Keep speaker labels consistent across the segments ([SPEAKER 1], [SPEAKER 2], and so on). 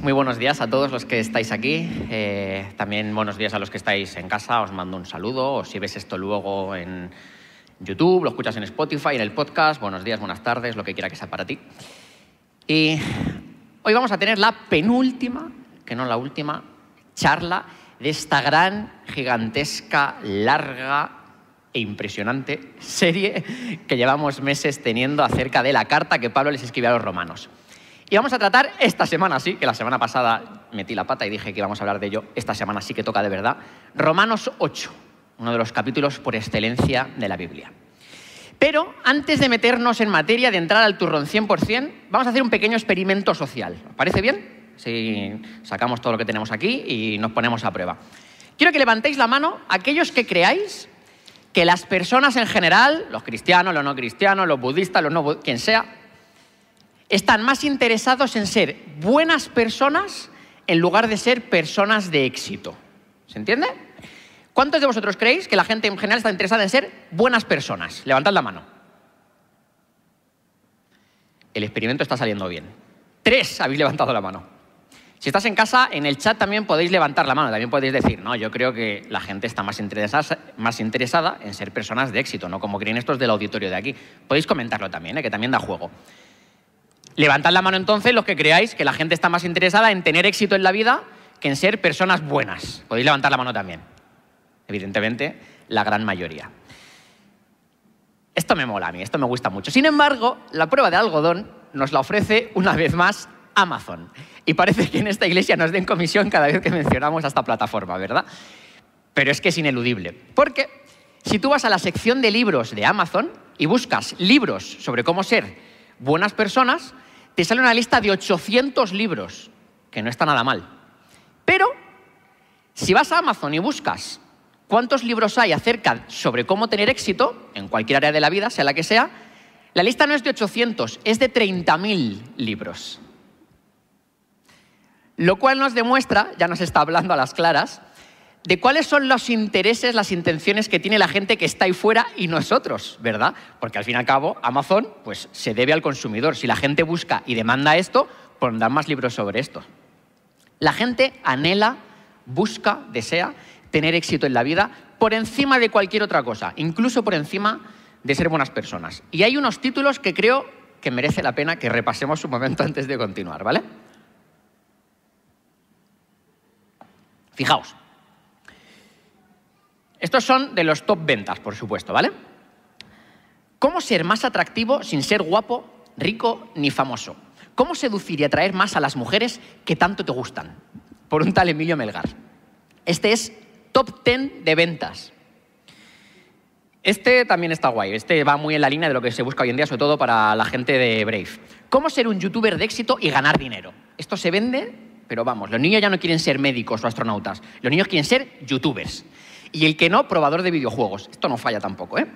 [SPEAKER 1] Muy buenos días a todos los que estáis aquí. Eh, también buenos días a los que estáis en casa. Os mando un saludo. O si ves esto luego en YouTube, lo escuchas en Spotify, en el podcast. Buenos días, buenas tardes, lo que quiera que sea para ti. Y hoy vamos a tener la penúltima, que no la última, charla de esta gran, gigantesca, larga e impresionante serie que llevamos meses teniendo acerca de la carta que Pablo les escribió a los romanos. Y vamos a tratar esta semana, sí, que la semana pasada metí la pata y dije que íbamos a hablar de ello, esta semana sí que toca de verdad, Romanos 8, uno de los capítulos por excelencia de la Biblia. Pero antes de meternos en materia, de entrar al turrón 100%, vamos a hacer un pequeño experimento social. ¿Os parece bien? Si sacamos todo lo que tenemos aquí y nos ponemos a prueba. Quiero que levantéis la mano aquellos que creáis que las personas en general, los cristianos, los no cristianos, los budistas, los no quien sea, están más interesados en ser buenas personas en lugar de ser personas de éxito. ¿Se entiende? ¿Cuántos de vosotros creéis que la gente en general está interesada en ser buenas personas? Levantad la mano. El experimento está saliendo bien. Tres habéis levantado la mano. Si estás en casa, en el chat también podéis levantar la mano, también podéis decir, no, yo creo que la gente está más interesada, más interesada en ser personas de éxito, no como creen estos del auditorio de aquí. Podéis comentarlo también, ¿eh? que también da juego. Levantad la mano entonces los que creáis que la gente está más interesada en tener éxito en la vida que en ser personas buenas. Podéis levantar la mano también. Evidentemente, la gran mayoría. Esto me mola a mí, esto me gusta mucho. Sin embargo, la prueba de algodón nos la ofrece una vez más Amazon. Y parece que en esta iglesia nos den comisión cada vez que mencionamos a esta plataforma, ¿verdad? Pero es que es ineludible. Porque si tú vas a la sección de libros de Amazon y buscas libros sobre cómo ser buenas personas, te sale una lista de 800 libros, que no está nada mal. Pero, si vas a Amazon y buscas cuántos libros hay acerca sobre cómo tener éxito, en cualquier área de la vida, sea la que sea, la lista no es de 800, es de 30.000 libros. Lo cual nos demuestra, ya nos está hablando a las claras, de cuáles son los intereses, las intenciones que tiene la gente que está ahí fuera y nosotros, ¿verdad? Porque al fin y al cabo, Amazon pues, se debe al consumidor. Si la gente busca y demanda esto, pondrán más libros sobre esto. La gente anhela, busca, desea tener éxito en la vida por encima de cualquier otra cosa, incluso por encima de ser buenas personas. Y hay unos títulos que creo que merece la pena que repasemos un momento antes de continuar, ¿vale? Fijaos, estos son de los top ventas, por supuesto, ¿vale? ¿Cómo ser más atractivo sin ser guapo, rico ni famoso? ¿Cómo seducir y atraer más a las mujeres que tanto te gustan? Por un tal Emilio Melgar. Este es top 10 de ventas. Este también está guay. Este va muy en la línea de lo que se busca hoy en día, sobre todo para la gente de Brave. ¿Cómo ser un youtuber de éxito y ganar dinero? Esto se vende, pero vamos, los niños ya no quieren ser médicos o astronautas. Los niños quieren ser youtubers. Y el que no, probador de videojuegos. Esto no falla tampoco, ¿eh?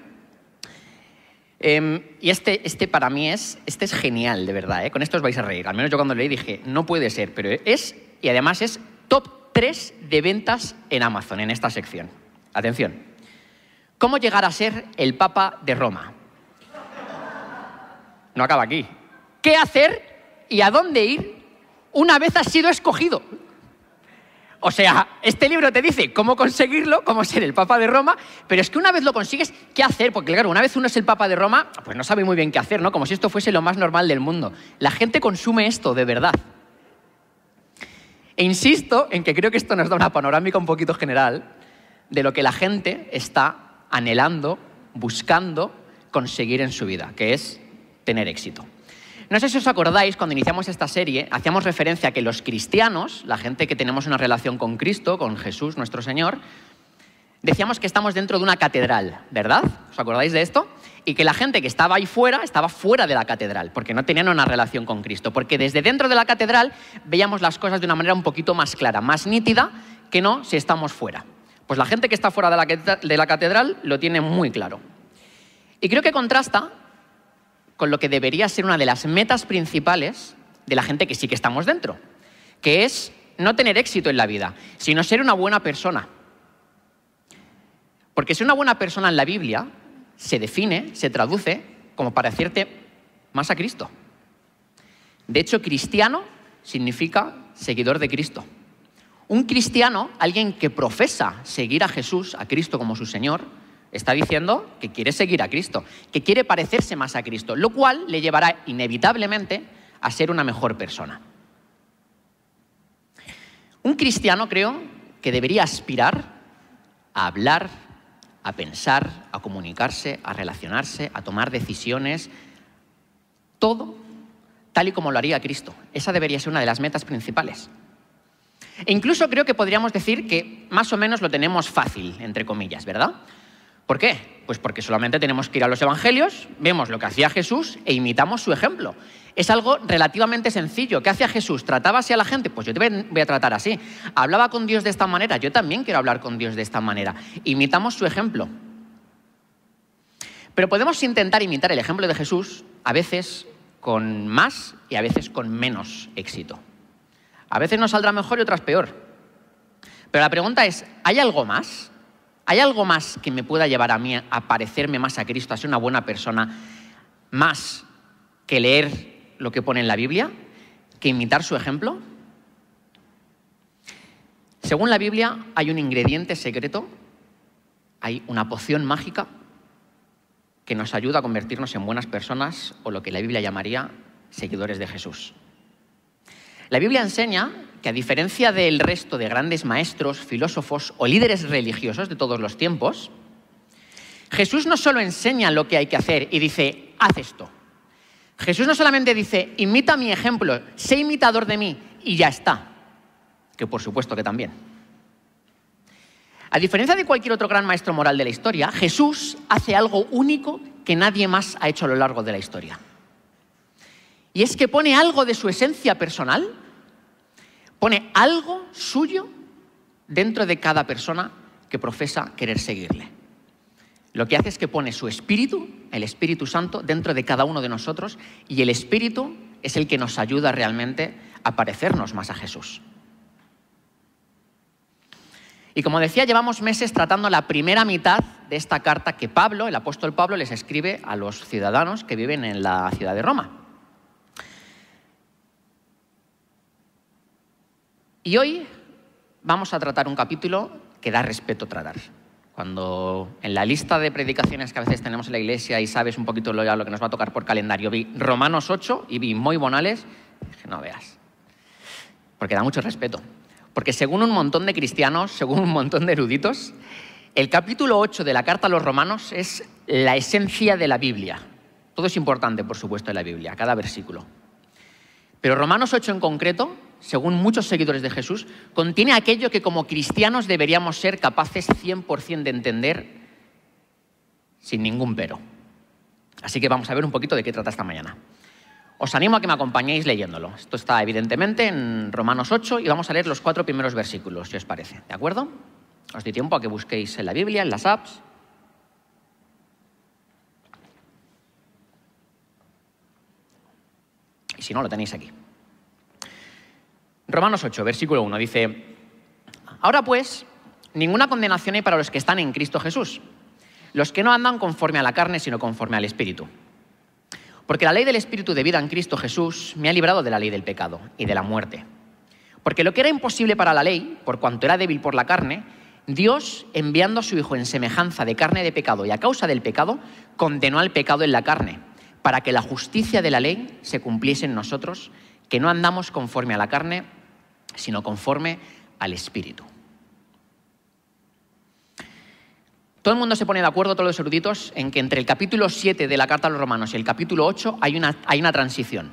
[SPEAKER 1] Em, y este, este para mí es, este es genial, de verdad, ¿eh? con esto os vais a reír. Al menos yo cuando leí dije, no puede ser, pero es, y además es top 3 de ventas en Amazon, en esta sección. Atención. ¿Cómo llegar a ser el Papa de Roma? No acaba aquí. ¿Qué hacer y a dónde ir una vez has sido escogido? O sea, este libro te dice cómo conseguirlo, cómo ser el Papa de Roma, pero es que una vez lo consigues, ¿qué hacer? Porque claro, una vez uno es el Papa de Roma, pues no sabe muy bien qué hacer, ¿no? Como si esto fuese lo más normal del mundo. La gente consume esto de verdad. E insisto en que creo que esto nos da una panorámica un poquito general de lo que la gente está anhelando, buscando conseguir en su vida, que es tener éxito. No sé si os acordáis, cuando iniciamos esta serie, hacíamos referencia a que los cristianos, la gente que tenemos una relación con Cristo, con Jesús nuestro Señor, decíamos que estamos dentro de una catedral, ¿verdad? ¿Os acordáis de esto? Y que la gente que estaba ahí fuera estaba fuera de la catedral, porque no tenían una relación con Cristo, porque desde dentro de la catedral veíamos las cosas de una manera un poquito más clara, más nítida, que no si estamos fuera. Pues la gente que está fuera de la, de la catedral lo tiene muy claro. Y creo que contrasta con lo que debería ser una de las metas principales de la gente que sí que estamos dentro, que es no tener éxito en la vida, sino ser una buena persona. Porque ser una buena persona en la Biblia se define, se traduce como parecerte más a Cristo. De hecho, cristiano significa seguidor de Cristo. Un cristiano, alguien que profesa seguir a Jesús, a Cristo como su Señor, está diciendo que quiere seguir a Cristo, que quiere parecerse más a Cristo, lo cual le llevará inevitablemente a ser una mejor persona. Un cristiano creo que debería aspirar a hablar, a pensar, a comunicarse, a relacionarse, a tomar decisiones, todo tal y como lo haría Cristo. Esa debería ser una de las metas principales. E incluso creo que podríamos decir que más o menos lo tenemos fácil, entre comillas, ¿verdad? ¿Por qué? Pues porque solamente tenemos que ir a los evangelios, vemos lo que hacía Jesús e imitamos su ejemplo. Es algo relativamente sencillo. ¿Qué hacía Jesús? ¿Trataba así a la gente? Pues yo te voy a tratar así. ¿Hablaba con Dios de esta manera? Yo también quiero hablar con Dios de esta manera. Imitamos su ejemplo. Pero podemos intentar imitar el ejemplo de Jesús a veces con más y a veces con menos éxito. A veces nos saldrá mejor y otras peor. Pero la pregunta es, ¿hay algo más? ¿Hay algo más que me pueda llevar a mí a parecerme más a Cristo, a ser una buena persona, más que leer lo que pone en la Biblia, que imitar su ejemplo? Según la Biblia, hay un ingrediente secreto, hay una poción mágica que nos ayuda a convertirnos en buenas personas o lo que la Biblia llamaría seguidores de Jesús. La Biblia enseña que a diferencia del resto de grandes maestros, filósofos o líderes religiosos de todos los tiempos, Jesús no solo enseña lo que hay que hacer y dice, haz esto. Jesús no solamente dice, imita mi ejemplo, sé imitador de mí y ya está, que por supuesto que también. A diferencia de cualquier otro gran maestro moral de la historia, Jesús hace algo único que nadie más ha hecho a lo largo de la historia. Y es que pone algo de su esencia personal, pone algo suyo dentro de cada persona que profesa querer seguirle. Lo que hace es que pone su espíritu, el Espíritu Santo, dentro de cada uno de nosotros y el espíritu es el que nos ayuda realmente a parecernos más a Jesús. Y como decía, llevamos meses tratando la primera mitad de esta carta que Pablo, el apóstol Pablo, les escribe a los ciudadanos que viven en la ciudad de Roma. Y hoy vamos a tratar un capítulo que da respeto tratar. Cuando en la lista de predicaciones que a veces tenemos en la iglesia y sabes un poquito lo, lo que nos va a tocar por calendario, vi Romanos 8 y vi muy bonales, dije, no veas. Porque da mucho respeto. Porque según un montón de cristianos, según un montón de eruditos, el capítulo 8 de la carta a los romanos es la esencia de la Biblia. Todo es importante, por supuesto, en la Biblia, cada versículo. Pero Romanos 8 en concreto según muchos seguidores de Jesús, contiene aquello que como cristianos deberíamos ser capaces 100% de entender sin ningún pero. Así que vamos a ver un poquito de qué trata esta mañana. Os animo a que me acompañéis leyéndolo. Esto está evidentemente en Romanos 8 y vamos a leer los cuatro primeros versículos, si os parece. ¿De acuerdo? Os doy tiempo a que busquéis en la Biblia, en las apps. Y si no, lo tenéis aquí. Romanos 8, versículo 1 dice, Ahora pues, ninguna condenación hay para los que están en Cristo Jesús, los que no andan conforme a la carne, sino conforme al Espíritu. Porque la ley del Espíritu de vida en Cristo Jesús me ha librado de la ley del pecado y de la muerte. Porque lo que era imposible para la ley, por cuanto era débil por la carne, Dios, enviando a su Hijo en semejanza de carne de pecado y a causa del pecado, condenó al pecado en la carne, para que la justicia de la ley se cumpliese en nosotros, que no andamos conforme a la carne, sino conforme al Espíritu. Todo el mundo se pone de acuerdo, todos los eruditos, en que entre el capítulo 7 de la Carta a los Romanos y el capítulo 8 hay una, hay una transición.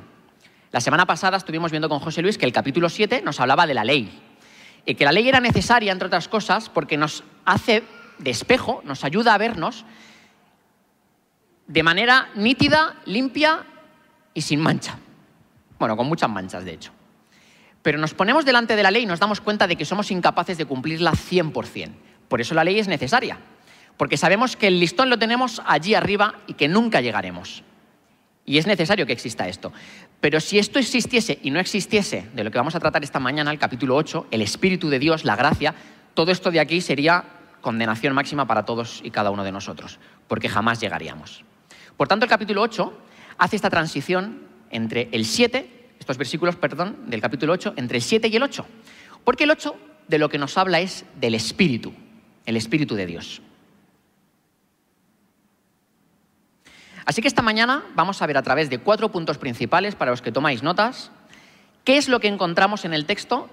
[SPEAKER 1] La semana pasada estuvimos viendo con José Luis que el capítulo 7 nos hablaba de la ley y que la ley era necesaria, entre otras cosas, porque nos hace de espejo, nos ayuda a vernos de manera nítida, limpia y sin mancha. Bueno, con muchas manchas, de hecho. Pero nos ponemos delante de la ley y nos damos cuenta de que somos incapaces de cumplirla 100%. Por eso la ley es necesaria, porque sabemos que el listón lo tenemos allí arriba y que nunca llegaremos. Y es necesario que exista esto. Pero si esto existiese y no existiese, de lo que vamos a tratar esta mañana, el capítulo 8, el Espíritu de Dios, la gracia, todo esto de aquí sería condenación máxima para todos y cada uno de nosotros, porque jamás llegaríamos. Por tanto, el capítulo 8 hace esta transición entre el 7 estos versículos, perdón, del capítulo 8, entre el 7 y el 8. Porque el 8 de lo que nos habla es del Espíritu, el Espíritu de Dios. Así que esta mañana vamos a ver a través de cuatro puntos principales para los que tomáis notas, qué es lo que encontramos en el texto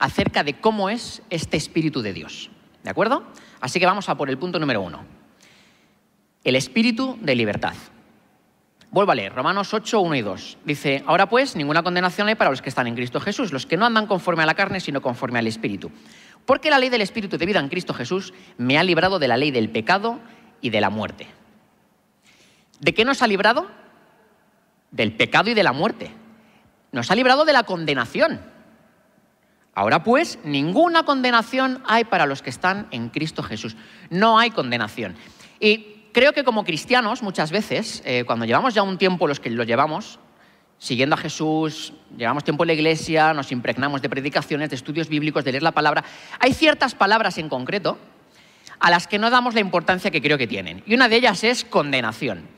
[SPEAKER 1] acerca de cómo es este Espíritu de Dios. ¿De acuerdo? Así que vamos a por el punto número uno. El Espíritu de libertad. Vuelvo a leer, Romanos 8, 1 y 2. Dice, ahora pues, ninguna condenación hay para los que están en Cristo Jesús, los que no andan conforme a la carne, sino conforme al Espíritu. Porque la ley del Espíritu de vida en Cristo Jesús me ha librado de la ley del pecado y de la muerte. ¿De qué nos ha librado? Del pecado y de la muerte. Nos ha librado de la condenación. Ahora pues, ninguna condenación hay para los que están en Cristo Jesús. No hay condenación. Y creo que como cristianos muchas veces, eh, cuando llevamos ya un tiempo los que lo llevamos, siguiendo a Jesús, llevamos tiempo en la iglesia, nos impregnamos de predicaciones, de estudios bíblicos, de leer la palabra, hay ciertas palabras en concreto a las que no damos la importancia que creo que tienen. Y una de ellas es condenación.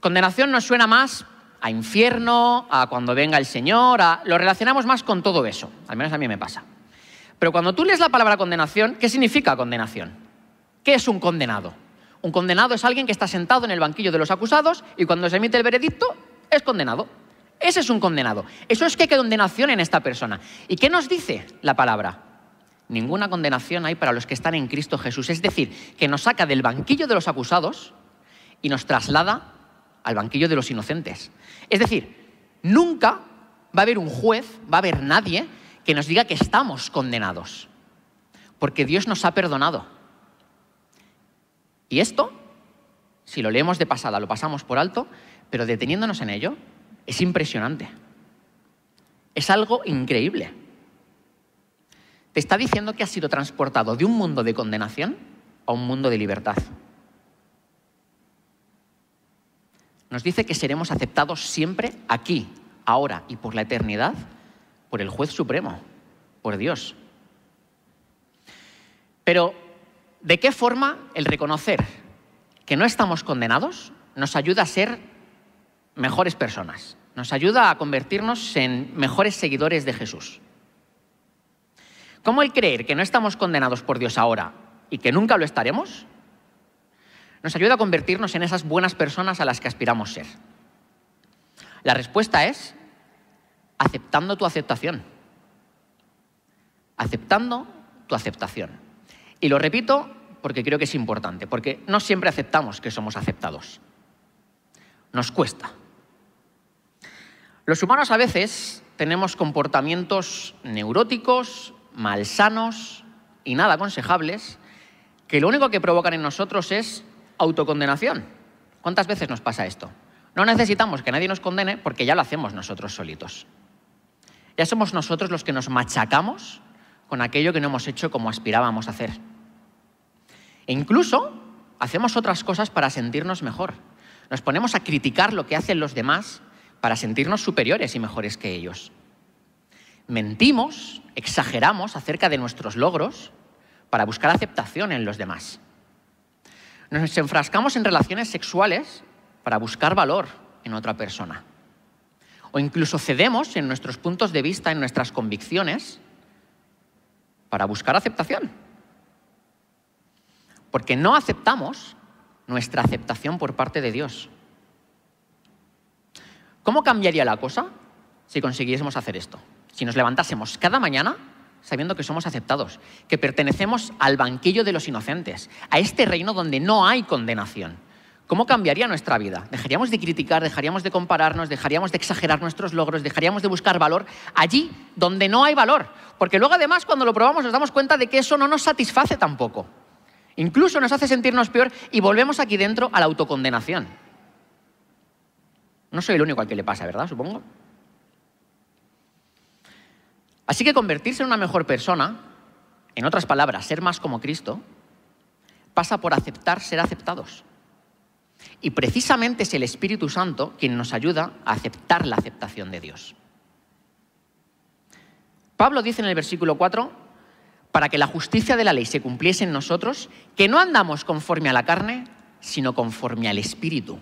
[SPEAKER 1] Condenación nos suena más a infierno, a cuando venga el Señor, a... lo relacionamos más con todo eso, al menos a mí me pasa. Pero cuando tú lees la palabra condenación, ¿qué significa condenación? ¿Qué es un condenado? Un condenado es alguien que está sentado en el banquillo de los acusados y cuando se emite el veredicto es condenado. Ese es un condenado. Eso es que hay condenación en esta persona. ¿Y qué nos dice la palabra? Ninguna condenación hay para los que están en Cristo Jesús. Es decir, que nos saca del banquillo de los acusados y nos traslada al banquillo de los inocentes. Es decir, nunca va a haber un juez, va a haber nadie que nos diga que estamos condenados. Porque Dios nos ha perdonado. Y esto, si lo leemos de pasada, lo pasamos por alto, pero deteniéndonos en ello, es impresionante. Es algo increíble. Te está diciendo que has sido transportado de un mundo de condenación a un mundo de libertad. Nos dice que seremos aceptados siempre aquí, ahora y por la eternidad por el juez supremo, por Dios. Pero ¿De qué forma el reconocer que no estamos condenados nos ayuda a ser mejores personas? Nos ayuda a convertirnos en mejores seguidores de Jesús. ¿Cómo el creer que no estamos condenados por Dios ahora y que nunca lo estaremos? Nos ayuda a convertirnos en esas buenas personas a las que aspiramos ser. La respuesta es aceptando tu aceptación. Aceptando tu aceptación. Y lo repito porque creo que es importante, porque no siempre aceptamos que somos aceptados. Nos cuesta. Los humanos a veces tenemos comportamientos neuróticos, malsanos y nada aconsejables, que lo único que provocan en nosotros es autocondenación. ¿Cuántas veces nos pasa esto? No necesitamos que nadie nos condene porque ya lo hacemos nosotros solitos. Ya somos nosotros los que nos machacamos con aquello que no hemos hecho como aspirábamos a hacer. E incluso hacemos otras cosas para sentirnos mejor. Nos ponemos a criticar lo que hacen los demás para sentirnos superiores y mejores que ellos. Mentimos, exageramos acerca de nuestros logros para buscar aceptación en los demás. Nos enfrascamos en relaciones sexuales para buscar valor en otra persona. O incluso cedemos en nuestros puntos de vista, en nuestras convicciones, para buscar aceptación porque no aceptamos nuestra aceptación por parte de Dios. ¿Cómo cambiaría la cosa si consiguiésemos hacer esto? Si nos levantásemos cada mañana sabiendo que somos aceptados, que pertenecemos al banquillo de los inocentes, a este reino donde no hay condenación. ¿Cómo cambiaría nuestra vida? Dejaríamos de criticar, dejaríamos de compararnos, dejaríamos de exagerar nuestros logros, dejaríamos de buscar valor allí donde no hay valor. Porque luego además cuando lo probamos nos damos cuenta de que eso no nos satisface tampoco. Incluso nos hace sentirnos peor y volvemos aquí dentro a la autocondenación. No soy el único al que le pasa, ¿verdad? Supongo. Así que convertirse en una mejor persona, en otras palabras, ser más como Cristo, pasa por aceptar ser aceptados. Y precisamente es el Espíritu Santo quien nos ayuda a aceptar la aceptación de Dios. Pablo dice en el versículo 4, para que la justicia de la ley se cumpliese en nosotros, que no andamos conforme a la carne, sino conforme al Espíritu.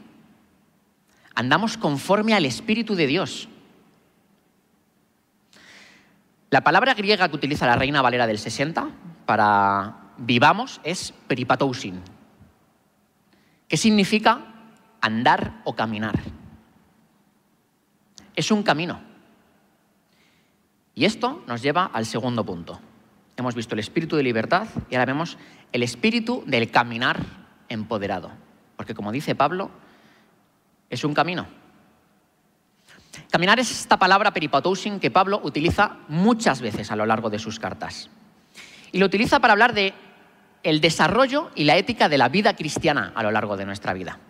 [SPEAKER 1] Andamos conforme al Espíritu de Dios. La palabra griega que utiliza la Reina Valera del 60 para vivamos es peripatousin, que significa andar o caminar. Es un camino. Y esto nos lleva al segundo punto. Hemos visto el espíritu de libertad y ahora vemos el espíritu del caminar empoderado. Porque como dice Pablo, es un camino. Caminar es esta palabra peripatousin que Pablo utiliza muchas veces a lo largo de sus cartas. Y lo utiliza para hablar de el desarrollo y la ética de la vida cristiana a lo largo de nuestra vida.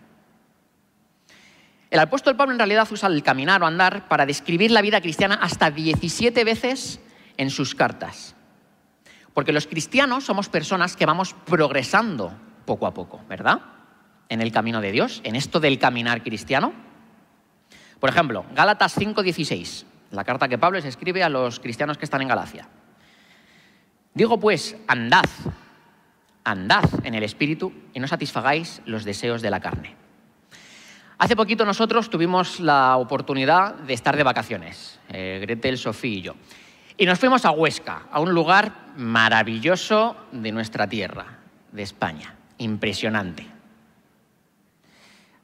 [SPEAKER 1] El apóstol Pablo en realidad usa el caminar o andar para describir la vida cristiana hasta 17 veces en sus cartas. Porque los cristianos somos personas que vamos progresando poco a poco, ¿verdad? En el camino de Dios, en esto del caminar cristiano. Por ejemplo, Gálatas 5:16, la carta que Pablo les escribe a los cristianos que están en Galacia. Digo pues, andad, andad en el Espíritu y no satisfagáis los deseos de la carne. Hace poquito nosotros tuvimos la oportunidad de estar de vacaciones, eh, Gretel, Sofía y yo. Y nos fuimos a Huesca, a un lugar maravilloso de nuestra tierra, de España. Impresionante.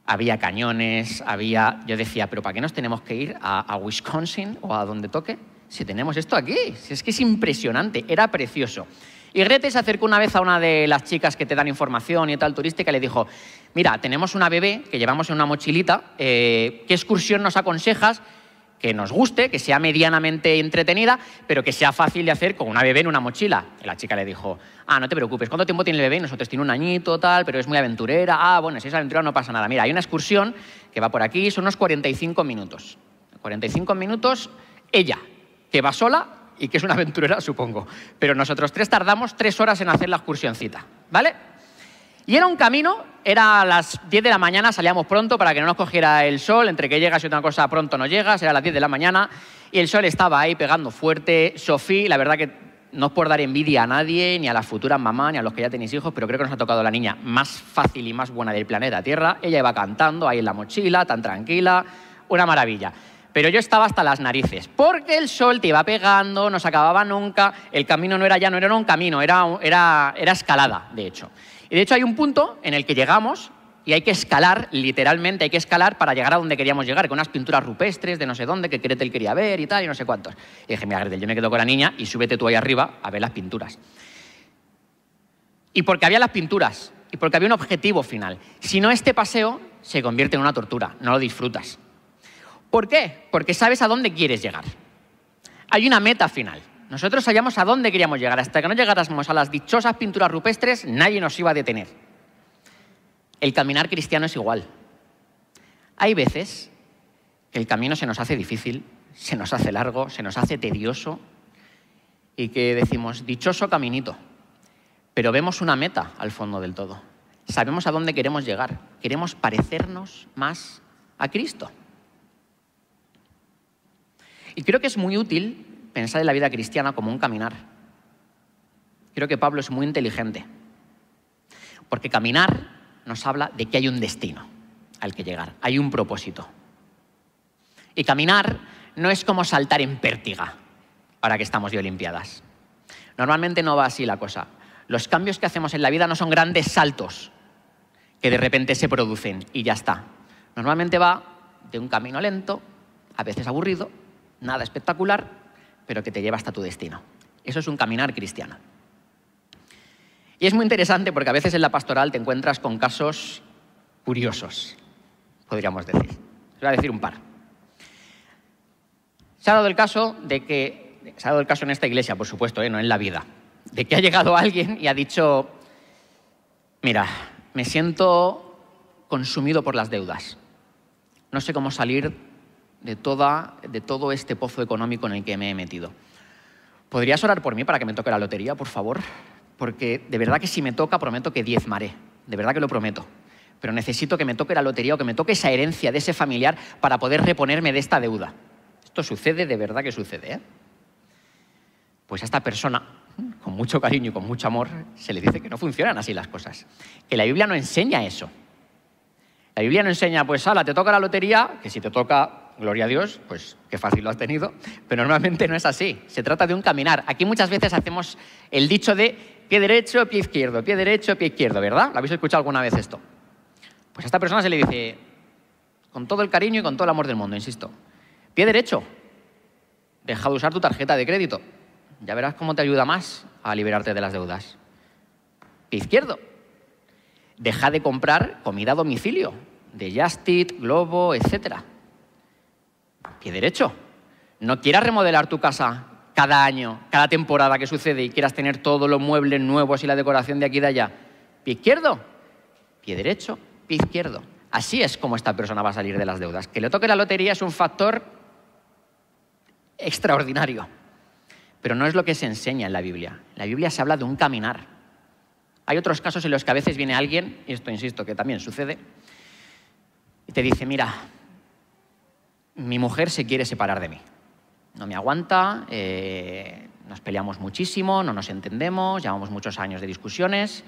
[SPEAKER 1] Había cañones, había... Yo decía, pero ¿para qué nos tenemos que ir a, Wisconsin o a donde toque? Si tenemos esto aquí, si es que es impresionante, era precioso. Y Grete se acercó una vez a una de las chicas que te dan información y tal turística y le dijo, mira, tenemos una bebé que llevamos en una mochilita, eh, ¿qué excursión nos aconsejas? Que nos guste, que sea medianamente entretenida, pero que sea fácil de hacer con una bebé en una mochila. Y la chica le dijo, ah, no te preocupes, ¿cuánto tiempo tiene el bebé? Nosotros tiene un añito, tal, pero es muy aventurera. Ah, bueno, si es aventurera no pasa nada. Mira, hay una excursión que va por aquí, son unos 45 minutos. 45 minutos, ella, que va sola y que es una aventurera, supongo. Pero nosotros tres tardamos tres horas en hacer la excursioncita, ¿vale? Y era un camino, era a las 10 de la mañana, salíamos pronto para que no nos cogiera el sol, entre que llegas y otra cosa pronto no llegas, era a las 10 de la mañana, y el sol estaba ahí pegando fuerte. Sofía, la verdad que no es por dar envidia a nadie, ni a las futuras mamás, ni a los que ya tenéis hijos, pero creo que nos ha tocado la niña más fácil y más buena del planeta Tierra. Ella iba cantando ahí en la mochila, tan tranquila, una maravilla. Pero yo estaba hasta las narices, porque el sol te iba pegando, no se acababa nunca, el camino no era ya, no era un camino, era, era, era escalada, de hecho. Y de hecho hay un punto en el que llegamos y hay que escalar, literalmente hay que escalar para llegar a donde queríamos llegar, con unas pinturas rupestres de no sé dónde, que Gretel quería ver y tal, y no sé cuántos. Y dije, mira, Gretel, yo me quedo con la niña y súbete tú ahí arriba a ver las pinturas. Y porque había las pinturas, y porque había un objetivo final. Si no, este paseo se convierte en una tortura, no lo disfrutas. ¿Por qué? Porque sabes a dónde quieres llegar. Hay una meta final. Nosotros sabíamos a dónde queríamos llegar. Hasta que no llegáramos a las dichosas pinturas rupestres, nadie nos iba a detener. El caminar cristiano es igual. Hay veces que el camino se nos hace difícil, se nos hace largo, se nos hace tedioso y que decimos, dichoso caminito, pero vemos una meta al fondo del todo. Sabemos a dónde queremos llegar. Queremos parecernos más a Cristo. Y creo que es muy útil pensar en la vida cristiana como un caminar. Creo que Pablo es muy inteligente, porque caminar nos habla de que hay un destino al que llegar, hay un propósito. Y caminar no es como saltar en pértiga, ahora que estamos de Olimpiadas. Normalmente no va así la cosa. Los cambios que hacemos en la vida no son grandes saltos que de repente se producen y ya está. Normalmente va de un camino lento, a veces aburrido, nada espectacular, pero que te lleva hasta tu destino. Eso es un caminar cristiano. Y es muy interesante porque a veces en la pastoral te encuentras con casos curiosos, podríamos decir. Os voy a decir un par. Se ha dado el caso de que, se ha dado el caso en esta iglesia, por supuesto, ¿eh? no en la vida, de que ha llegado alguien y ha dicho, mira, me siento consumido por las deudas. No sé cómo salir de, toda, de todo este pozo económico en el que me he metido. ¿Podrías orar por mí para que me toque la lotería, por favor? Porque de verdad que si me toca, prometo que diezmaré. De verdad que lo prometo. Pero necesito que me toque la lotería o que me toque esa herencia de ese familiar para poder reponerme de esta deuda. Esto sucede, de verdad que sucede. ¿eh? Pues a esta persona, con mucho cariño y con mucho amor, se le dice que no funcionan así las cosas. Que la Biblia no enseña eso. La Biblia no enseña, pues, ala, te toca la lotería, que si te toca gloria a Dios, pues qué fácil lo has tenido, pero normalmente no es así. Se trata de un caminar. Aquí muchas veces hacemos el dicho de pie derecho, pie izquierdo, pie derecho, pie izquierdo, ¿verdad? ¿Lo habéis escuchado alguna vez esto? Pues a esta persona se le dice, con todo el cariño y con todo el amor del mundo, insisto, pie derecho, deja de usar tu tarjeta de crédito. Ya verás cómo te ayuda más a liberarte de las deudas. Pie izquierdo, deja de comprar comida a domicilio, de Justit, Globo, etc. Pie derecho, no quieras remodelar tu casa cada año, cada temporada que sucede y quieras tener todos los muebles nuevos y la decoración de aquí y de allá. Pie izquierdo, pie derecho, pie izquierdo. Así es como esta persona va a salir de las deudas. Que le toque la lotería es un factor extraordinario, pero no es lo que se enseña en la Biblia. La Biblia se habla de un caminar. Hay otros casos en los que a veces viene alguien, y esto insisto que también sucede, y te dice, mira, mi mujer se quiere separar de mí. No me aguanta, eh, nos peleamos muchísimo, no nos entendemos, llevamos muchos años de discusiones.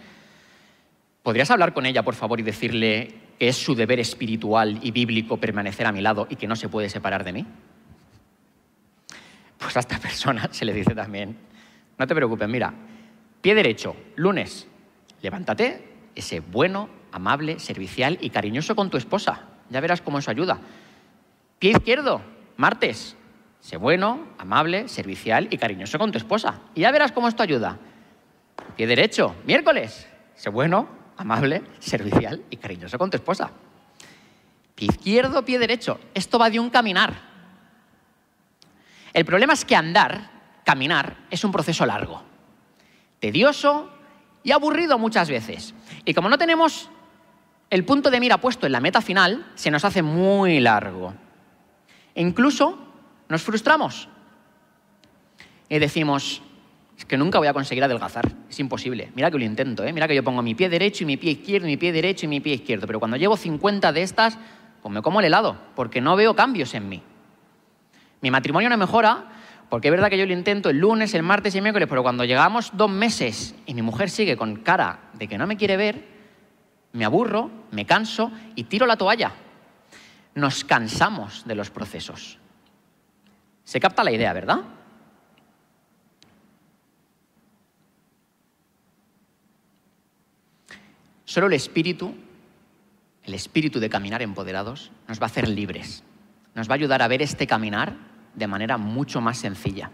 [SPEAKER 1] ¿Podrías hablar con ella, por favor, y decirle que es su deber espiritual y bíblico permanecer a mi lado y que no se puede separar de mí? Pues a esta persona se le dice también, no te preocupes, mira, pie derecho, lunes, levántate, ese bueno, amable, servicial y cariñoso con tu esposa. Ya verás cómo eso ayuda. Pie izquierdo, martes, sé bueno, amable, servicial y cariñoso con tu esposa. Y ya verás cómo esto ayuda. Pie derecho, miércoles, sé bueno, amable, servicial y cariñoso con tu esposa. Pie izquierdo, pie derecho. Esto va de un caminar. El problema es que andar, caminar, es un proceso largo, tedioso y aburrido muchas veces. Y como no tenemos el punto de mira puesto en la meta final, se nos hace muy largo. E incluso nos frustramos y decimos, es que nunca voy a conseguir adelgazar, es imposible. Mira que lo intento, ¿eh? mira que yo pongo mi pie derecho y mi pie izquierdo, mi pie derecho y mi pie izquierdo, pero cuando llevo 50 de estas, pues me como el helado, porque no veo cambios en mí. Mi matrimonio no mejora, porque es verdad que yo lo intento el lunes, el martes y el miércoles, pero cuando llegamos dos meses y mi mujer sigue con cara de que no me quiere ver, me aburro, me canso y tiro la toalla. Nos cansamos de los procesos. Se capta la idea, ¿verdad? Solo el espíritu, el espíritu de caminar empoderados, nos va a hacer libres. Nos va a ayudar a ver este caminar de manera mucho más sencilla.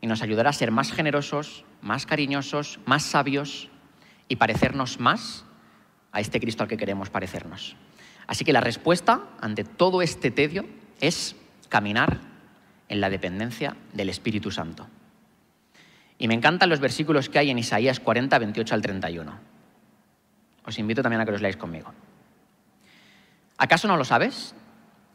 [SPEAKER 1] Y nos ayudará a ser más generosos, más cariñosos, más sabios y parecernos más a este Cristo al que queremos parecernos. Así que la respuesta ante todo este tedio es caminar en la dependencia del Espíritu Santo. Y me encantan los versículos que hay en Isaías 40, 28 al 31. Os invito también a que los leáis conmigo. ¿Acaso no lo sabes?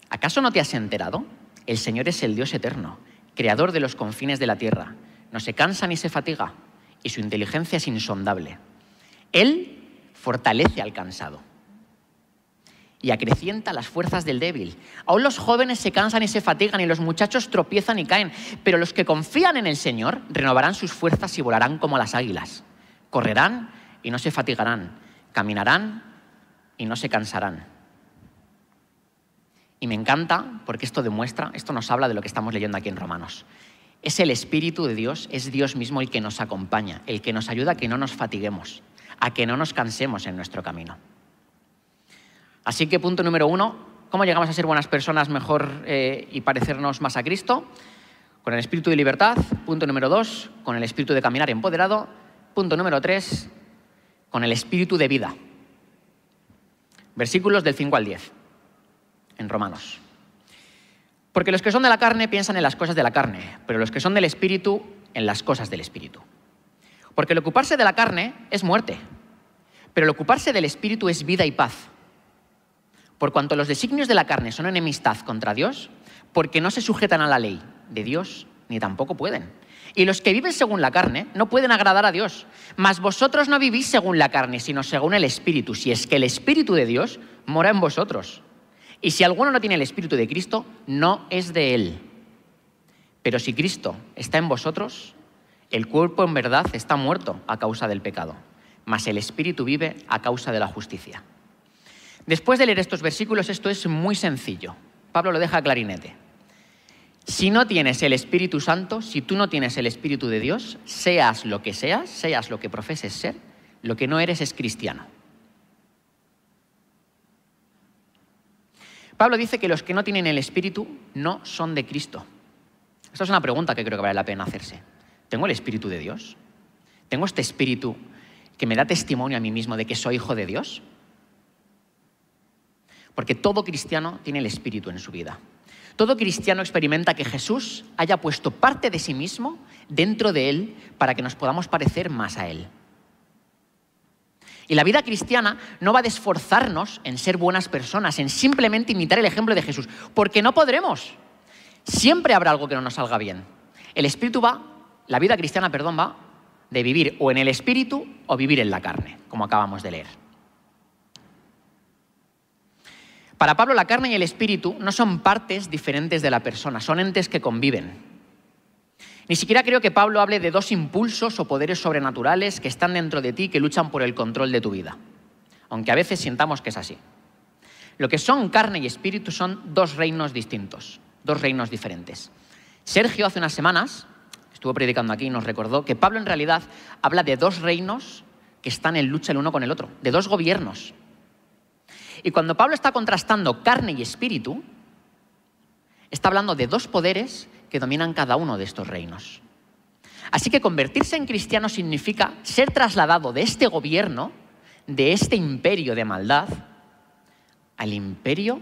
[SPEAKER 1] ¿Acaso no te has enterado? El Señor es el Dios eterno, creador de los confines de la tierra. No se cansa ni se fatiga, y su inteligencia es insondable. Él fortalece al cansado y acrecienta las fuerzas del débil. Aún los jóvenes se cansan y se fatigan y los muchachos tropiezan y caen, pero los que confían en el Señor renovarán sus fuerzas y volarán como las águilas. Correrán y no se fatigarán caminarán y no se cansarán. Y me encanta porque esto demuestra, esto nos habla de lo que estamos leyendo aquí en Romanos. Es el Espíritu de Dios, es Dios mismo el que nos acompaña, el que nos ayuda a que no nos fatiguemos, a que no nos cansemos en nuestro camino. Así que punto número uno, ¿cómo llegamos a ser buenas personas mejor eh, y parecernos más a Cristo? Con el espíritu de libertad. Punto número dos, con el espíritu de caminar empoderado. Punto número tres, con el espíritu de vida. Versículos del 5 al 10, en Romanos. Porque los que son de la carne piensan en las cosas de la carne, pero los que son del espíritu en las cosas del espíritu. Porque el ocuparse de la carne es muerte, pero el ocuparse del espíritu es vida y paz. Por cuanto los designios de la carne son enemistad contra Dios, porque no se sujetan a la ley de Dios, ni tampoco pueden. Y los que viven según la carne no pueden agradar a Dios. Mas vosotros no vivís según la carne, sino según el Espíritu, si es que el Espíritu de Dios mora en vosotros. Y si alguno no tiene el Espíritu de Cristo, no es de él. Pero si Cristo está en vosotros, el cuerpo en verdad está muerto a causa del pecado, mas el Espíritu vive a causa de la justicia. Después de leer estos versículos, esto es muy sencillo. Pablo lo deja clarinete. Si no tienes el Espíritu Santo, si tú no tienes el Espíritu de Dios, seas lo que seas, seas lo que profeses ser, lo que no eres es cristiano. Pablo dice que los que no tienen el Espíritu no son de Cristo. Esta es una pregunta que creo que vale la pena hacerse. ¿Tengo el Espíritu de Dios? ¿Tengo este Espíritu que me da testimonio a mí mismo de que soy hijo de Dios? Porque todo cristiano tiene el Espíritu en su vida. Todo cristiano experimenta que Jesús haya puesto parte de sí mismo dentro de él para que nos podamos parecer más a él. Y la vida cristiana no va a esforzarnos en ser buenas personas, en simplemente imitar el ejemplo de Jesús, porque no podremos. Siempre habrá algo que no nos salga bien. El espíritu va, la vida cristiana, perdón, va de vivir o en el espíritu o vivir en la carne, como acabamos de leer. Para Pablo la carne y el espíritu no son partes diferentes de la persona, son entes que conviven. Ni siquiera creo que Pablo hable de dos impulsos o poderes sobrenaturales que están dentro de ti que luchan por el control de tu vida, aunque a veces sintamos que es así. Lo que son carne y espíritu son dos reinos distintos, dos reinos diferentes. Sergio hace unas semanas estuvo predicando aquí y nos recordó que Pablo en realidad habla de dos reinos que están en lucha el uno con el otro, de dos gobiernos. Y cuando Pablo está contrastando carne y espíritu, está hablando de dos poderes que dominan cada uno de estos reinos. Así que convertirse en cristiano significa ser trasladado de este gobierno, de este imperio de maldad, al imperio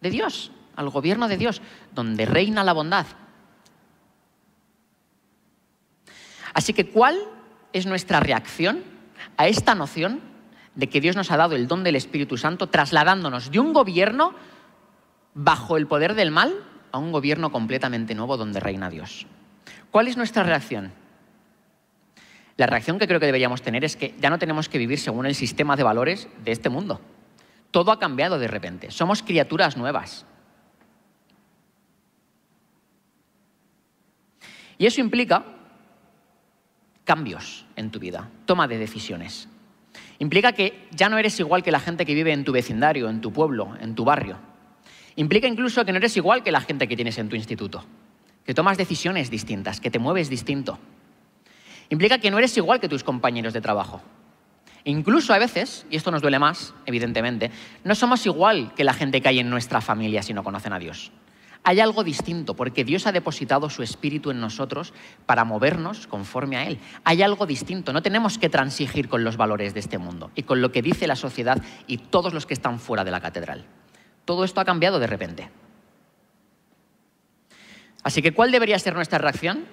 [SPEAKER 1] de Dios, al gobierno de Dios, donde reina la bondad. Así que, ¿cuál es nuestra reacción a esta noción de que Dios nos ha dado el don del Espíritu Santo, trasladándonos de un gobierno bajo el poder del mal a un gobierno completamente nuevo donde reina Dios. ¿Cuál es nuestra reacción? La reacción que creo que deberíamos tener es que ya no tenemos que vivir según el sistema de valores de este mundo. Todo ha cambiado de repente. Somos criaturas nuevas. Y eso implica cambios en tu vida, toma de decisiones. Implica que ya no eres igual que la gente que vive en tu vecindario, en tu pueblo, en tu barrio. Implica incluso que no eres igual que la gente que tienes en tu instituto, que tomas decisiones distintas, que te mueves distinto. Implica que no eres igual que tus compañeros de trabajo. Incluso a veces, y esto nos duele más, evidentemente, no somos igual que la gente que hay en nuestra familia si no conocen a Dios. Hay algo distinto, porque Dios ha depositado su espíritu en nosotros para movernos conforme a Él. Hay algo distinto, no tenemos que transigir con los valores de este mundo y con lo que dice la sociedad y todos los que están fuera de la catedral. Todo esto ha cambiado de repente. Así que, ¿cuál debería ser nuestra reacción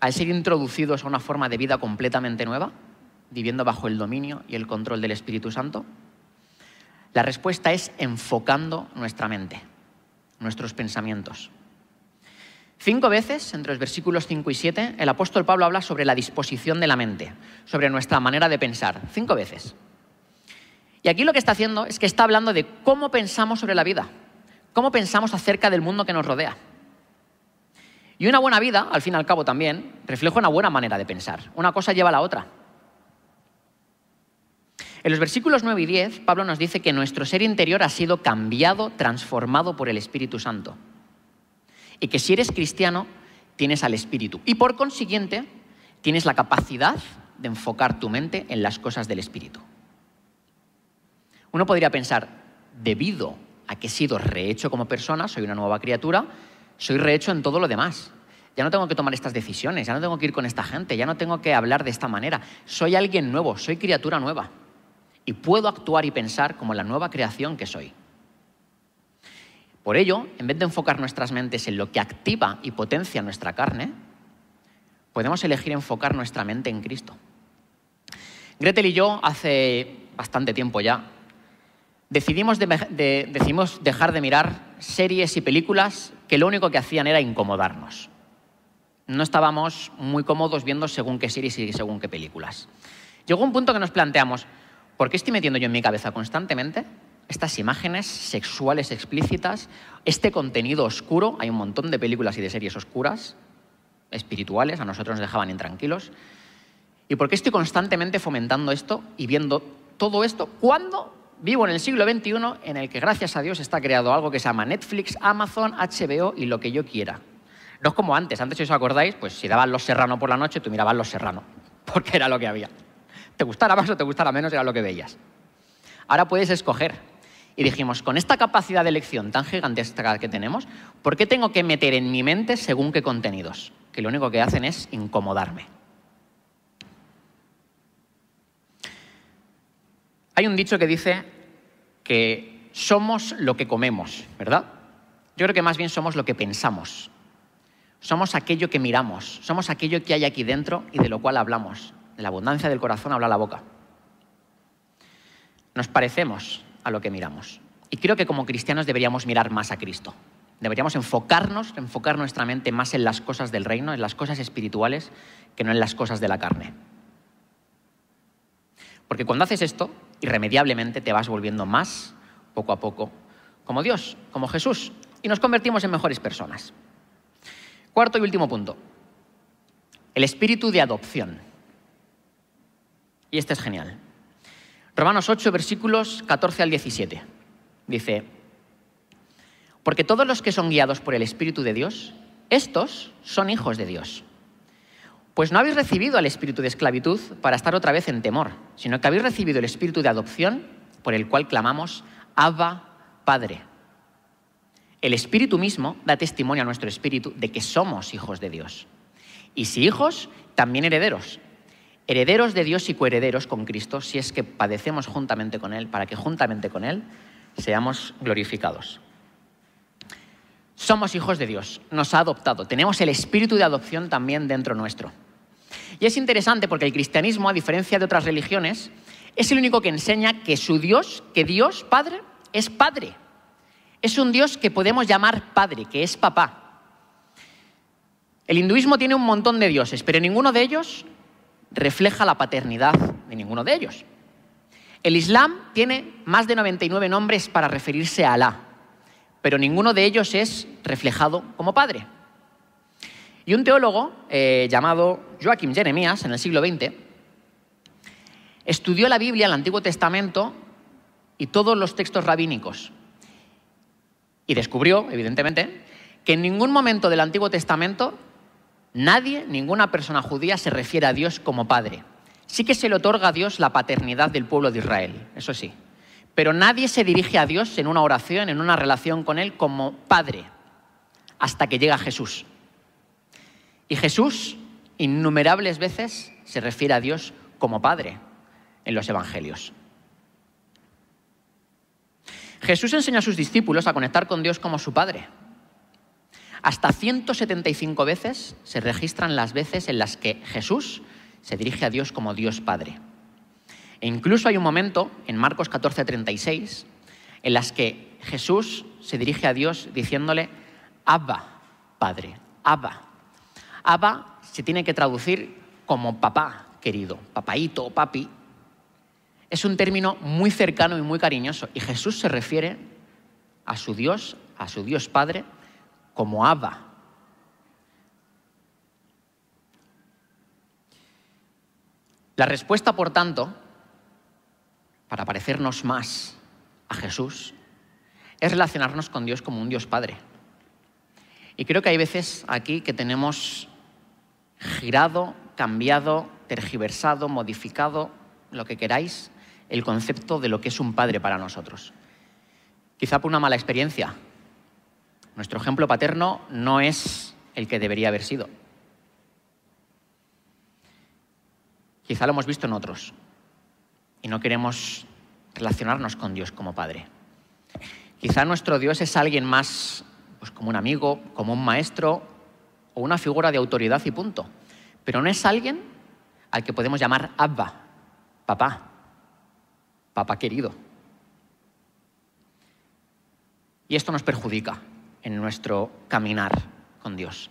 [SPEAKER 1] al ser introducidos a una forma de vida completamente nueva, viviendo bajo el dominio y el control del Espíritu Santo? La respuesta es enfocando nuestra mente, nuestros pensamientos. Cinco veces, entre los versículos 5 y 7, el apóstol Pablo habla sobre la disposición de la mente, sobre nuestra manera de pensar. Cinco veces. Y aquí lo que está haciendo es que está hablando de cómo pensamos sobre la vida, cómo pensamos acerca del mundo que nos rodea. Y una buena vida, al fin y al cabo también, refleja una buena manera de pensar. Una cosa lleva a la otra. En los versículos 9 y 10, Pablo nos dice que nuestro ser interior ha sido cambiado, transformado por el Espíritu Santo. Y que si eres cristiano, tienes al Espíritu. Y por consiguiente, tienes la capacidad de enfocar tu mente en las cosas del Espíritu. Uno podría pensar, debido a que he sido rehecho como persona, soy una nueva criatura, soy rehecho en todo lo demás. Ya no tengo que tomar estas decisiones, ya no tengo que ir con esta gente, ya no tengo que hablar de esta manera. Soy alguien nuevo, soy criatura nueva. Y puedo actuar y pensar como la nueva creación que soy. Por ello, en vez de enfocar nuestras mentes en lo que activa y potencia nuestra carne, podemos elegir enfocar nuestra mente en Cristo. Gretel y yo, hace bastante tiempo ya, decidimos, dejar de mirar series y películas que lo único que hacían era incomodarnos. No estábamos muy cómodos viendo según qué series y según qué películas. Llegó un punto que nos planteamos, ¿por qué estoy metiendo yo en mi cabeza constantemente estas imágenes sexuales explícitas, este contenido oscuro? Hay un montón de películas y de series oscuras, espirituales, a nosotros nos dejaban intranquilos. ¿Y por qué estoy constantemente fomentando esto y viendo todo esto cuando vivo en el siglo XXI en el que gracias a Dios está creado algo que se llama Netflix, Amazon, HBO y lo que yo quiera. No es como antes, antes si os acordáis, pues si daban Los Serrano por la noche, tú mirabas Los Serrano, porque era lo que había. Te gustara más o te gustara menos, era lo que veías. Ahora puedes escoger. Y dijimos, con esta capacidad de elección tan gigantesca que tenemos, ¿por qué tengo que meter en mi mente según qué contenidos? Que lo único que hacen es incomodarme. Hay un dicho que dice que somos lo que comemos, ¿verdad? Yo creo que más bien somos lo que pensamos. Somos aquello que miramos, somos aquello que hay aquí dentro y de lo cual hablamos. La abundancia del corazón habla la boca. Nos parecemos a lo que miramos. Y creo que como cristianos deberíamos mirar más a Cristo. Deberíamos enfocarnos, enfocar nuestra mente más en las cosas del reino, en las cosas espirituales, que no en las cosas de la carne. Porque cuando haces esto, irremediablemente te vas volviendo más, poco a poco, como Dios, como Jesús, y nos convertimos en mejores personas. Cuarto y último punto, el espíritu de adopción. Y este es genial. Romanos 8, versículos 14 al 17. Dice, porque todos los que son guiados por el Espíritu de Dios, estos son hijos de Dios. Pues no habéis recibido al espíritu de esclavitud para estar otra vez en temor, sino que habéis recibido el espíritu de adopción por el cual clamamos, Abba, Padre. El espíritu mismo da testimonio a nuestro espíritu de que somos hijos de Dios. Y si hijos, también herederos. Herederos de Dios y coherederos con Cristo, si es que padecemos juntamente con Él, para que juntamente con Él seamos glorificados. Somos hijos de Dios, nos ha adoptado, tenemos el espíritu de adopción también dentro nuestro. Y es interesante porque el cristianismo, a diferencia de otras religiones, es el único que enseña que su Dios, que Dios Padre, es Padre. Es un Dios que podemos llamar Padre, que es papá. El hinduismo tiene un montón de dioses, pero ninguno de ellos refleja la paternidad de ninguno de ellos. El Islam tiene más de 99 nombres para referirse a Alá, pero ninguno de ellos es reflejado como padre. Y un teólogo eh, llamado Joachim Jeremías, en el siglo XX, estudió la Biblia, el Antiguo Testamento y todos los textos rabínicos. Y descubrió, evidentemente, que en ningún momento del Antiguo Testamento nadie, ninguna persona judía se refiere a Dios como Padre. Sí que se le otorga a Dios la paternidad del pueblo de Israel, eso sí. Pero nadie se dirige a Dios en una oración, en una relación con Él como Padre, hasta que llega Jesús. Y Jesús innumerables veces se refiere a Dios como Padre en los Evangelios. Jesús enseña a sus discípulos a conectar con Dios como su Padre. Hasta 175 veces se registran las veces en las que Jesús se dirige a Dios como Dios Padre. E incluso hay un momento en Marcos 14:36 en las que Jesús se dirige a Dios diciéndole, Abba, Padre, Abba, Abba se tiene que traducir como papá querido, papaito o papi. Es un término muy cercano y muy cariñoso. Y Jesús se refiere a su Dios, a su Dios Padre, como Abba. La respuesta, por tanto, para parecernos más a Jesús, es relacionarnos con Dios como un Dios Padre. Y creo que hay veces aquí que tenemos girado, cambiado, tergiversado, modificado, lo que queráis, el concepto de lo que es un padre para nosotros. Quizá por una mala experiencia. Nuestro ejemplo paterno no es el que debería haber sido. Quizá lo hemos visto en otros y no queremos relacionarnos con Dios como Padre. Quizá nuestro Dios es alguien más pues, como un amigo, como un maestro o una figura de autoridad y punto. Pero no es alguien al que podemos llamar Abba, papá, papá querido. Y esto nos perjudica en nuestro caminar con Dios.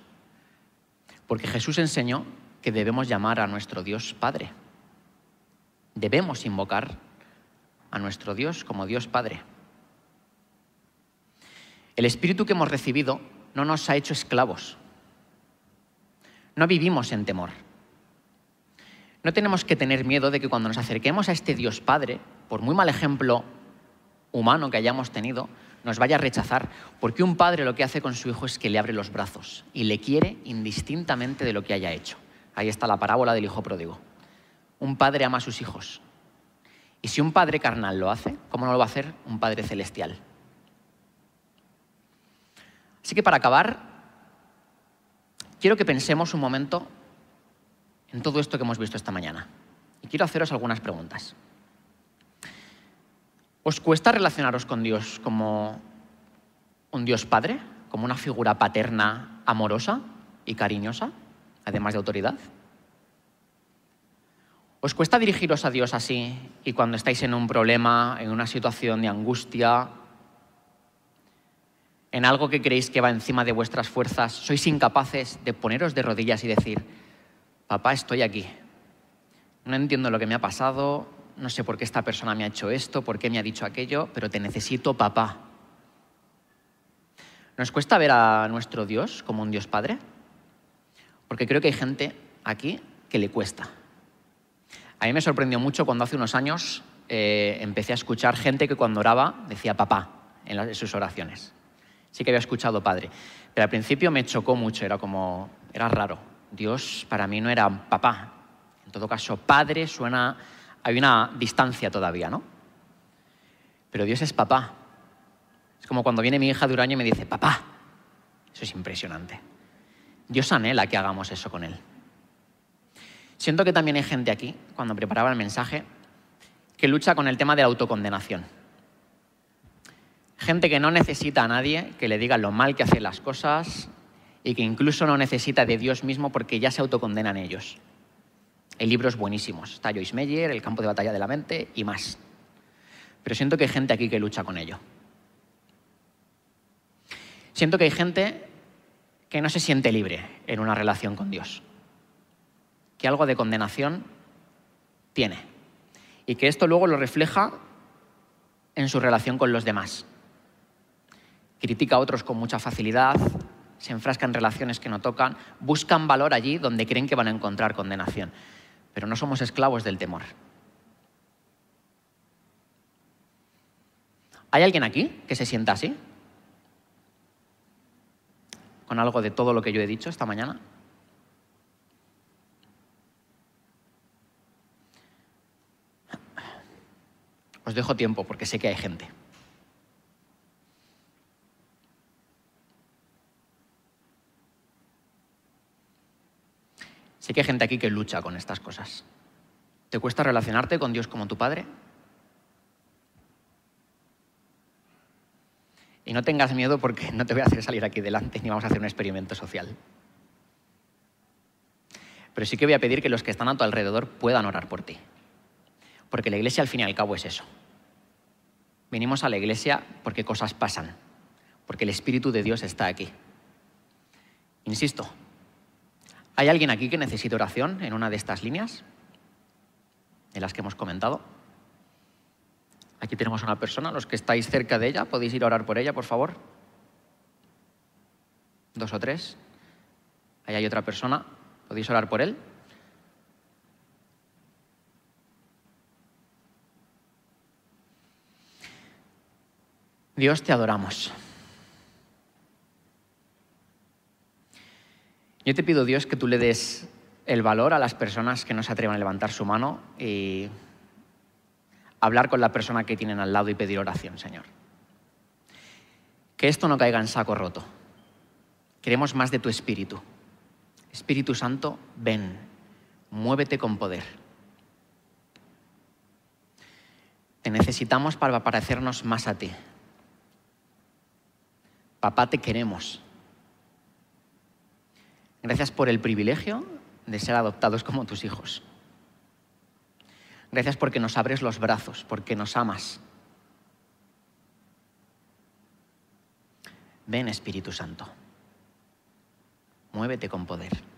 [SPEAKER 1] Porque Jesús enseñó que debemos llamar a nuestro Dios Padre. Debemos invocar a nuestro Dios como Dios Padre. El espíritu que hemos recibido no nos ha hecho esclavos, no vivimos en temor. No tenemos que tener miedo de que cuando nos acerquemos a este Dios Padre, por muy mal ejemplo humano que hayamos tenido nos vaya a rechazar, porque un padre lo que hace con su hijo es que le abre los brazos y le quiere indistintamente de lo que haya hecho. Ahí está la parábola del hijo pródigo. Un padre ama a sus hijos. Y si un padre carnal lo hace, ¿cómo no lo va a hacer un padre celestial? Así que para acabar, quiero que pensemos un momento en todo esto que hemos visto esta mañana. Y quiero haceros algunas preguntas. ¿Os cuesta relacionaros con Dios como un Dios Padre, como una figura paterna amorosa y cariñosa, además de autoridad? ¿Os cuesta dirigiros a Dios así y cuando estáis en un problema, en una situación de angustia, en algo que creéis que va encima de vuestras fuerzas, sois incapaces de poneros de rodillas y decir, papá, estoy aquí. No entiendo lo que me ha pasado, no sé por qué esta persona me ha hecho esto, por qué me ha dicho aquello, pero te necesito, papá. ¿Nos cuesta ver a nuestro Dios como un Dios Padre? Porque creo que hay gente aquí que le cuesta. A mí me sorprendió mucho cuando hace unos años eh, empecé a escuchar gente que cuando oraba decía papá en, sus oraciones. Sí que había escuchado padre, pero al principio me chocó mucho, era como, era raro. Dios para mí no era papá. En todo caso, padre suena hay una distancia todavía, ¿no? Pero Dios es papá. Es como cuando viene mi hija de un año y me dice, papá. Eso es impresionante. Dios anhela que hagamos eso con Él. Siento que también hay gente aquí, cuando preparaba el mensaje, que lucha con el tema de la autocondenación. Gente que no necesita a nadie que le diga lo mal que hace las cosas y que incluso no necesita de Dios mismo porque ya se autocondenan ellos. Hay libros buenísimos. Está Joyce Meyer, El campo de batalla de la mente y más. Pero siento que hay gente aquí que lucha con ello. Siento que hay gente que no se siente libre en una relación con Dios. Que algo de condenación tiene. Y que esto luego lo refleja en su relación con los demás. Critica a otros con mucha facilidad, se enfrasca en relaciones que no tocan, buscan valor allí donde creen que van a encontrar condenación pero no somos esclavos del temor. ¿Hay alguien aquí que se sienta así? ¿Con algo de todo lo que yo he dicho esta mañana? Os dejo tiempo porque sé que hay gente. Que hay gente aquí que lucha con estas cosas. ¿Te cuesta relacionarte con Dios como tu Padre? Y no tengas miedo porque no te voy a hacer salir aquí delante ni vamos a hacer un experimento social. Pero sí que voy a pedir que los que están a tu alrededor puedan orar por ti. Porque la iglesia al fin y al cabo es eso. Venimos a la iglesia porque cosas pasan, porque el Espíritu de Dios está aquí. Insisto, ¿Hay alguien aquí que necesite oración en una de estas líneas? De las que hemos comentado. Aquí tenemos una persona, los que estáis cerca de ella, podéis ir a orar por ella, por favor. Dos o tres. Ahí hay otra persona, podéis orar por él. Dios te adoramos. Yo te pido, Dios, que tú le des el valor a las personas que no se atrevan a levantar su mano y hablar con la persona que tienen al lado y pedir oración, Señor. Que esto no caiga en saco roto. Queremos más de tu Espíritu. Espíritu Santo, ven, muévete con poder. Te necesitamos para parecernos más a ti. Papá, te queremos. Gracias por el privilegio de ser adoptados como tus hijos. Gracias porque nos abres los brazos, porque nos amas. Ven Espíritu Santo, muévete con poder.